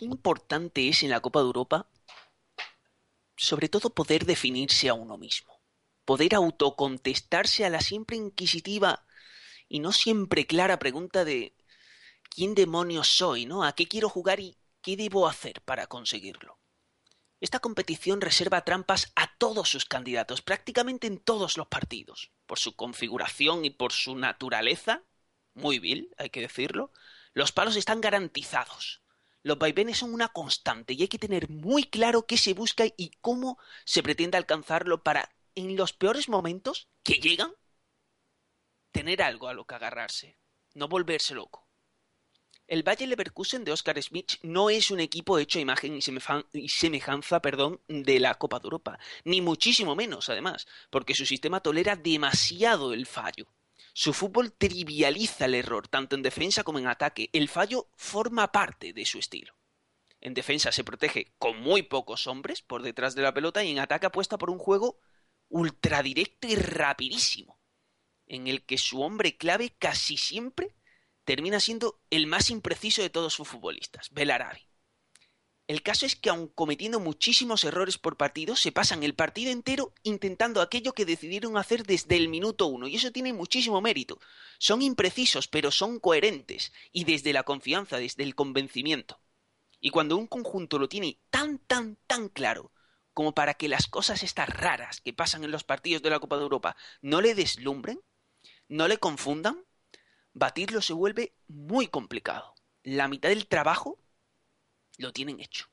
Qué importante es en la Copa de Europa, sobre todo poder definirse a uno mismo, poder autocontestarse a la siempre inquisitiva y no siempre clara pregunta de ¿quién demonios soy? ¿no? ¿A qué quiero jugar y qué debo hacer para conseguirlo? Esta competición reserva trampas a todos sus candidatos, prácticamente en todos los partidos, por su configuración y por su naturaleza, muy vil, hay que decirlo, los palos están garantizados. Los vaivenes son una constante y hay que tener muy claro qué se busca y cómo se pretende alcanzarlo para, en los peores momentos que llegan, tener algo a lo que agarrarse, no volverse loco. El Bayer Leverkusen de Oscar Schmidt no es un equipo hecho a imagen y, semejanza perdón, de la Copa de Europa, ni muchísimo menos, además, porque su sistema tolera demasiado el fallo. Su fútbol trivializa el error, tanto en defensa como en ataque. El fallo forma parte de su estilo. En defensa se protege con muy pocos hombres por detrás de la pelota y en ataque apuesta por un juego ultradirecto y rapidísimo, en el que su hombre clave casi siempre termina siendo el más impreciso de todos sus futbolistas, Belarabi. El caso es que aun cometiendo muchísimos errores por partido, se pasan el partido entero intentando aquello que decidieron hacer desde el minuto uno, y eso tiene muchísimo mérito. Son imprecisos, pero son coherentes, y desde la confianza, desde el convencimiento. Y cuando un conjunto lo tiene tan, tan, tan claro, como para que las cosas estas raras que pasan en los partidos de la Copa de Europa no le deslumbren, no le confundan, batirlo se vuelve muy complicado. La mitad del trabajo lo tienen hecho.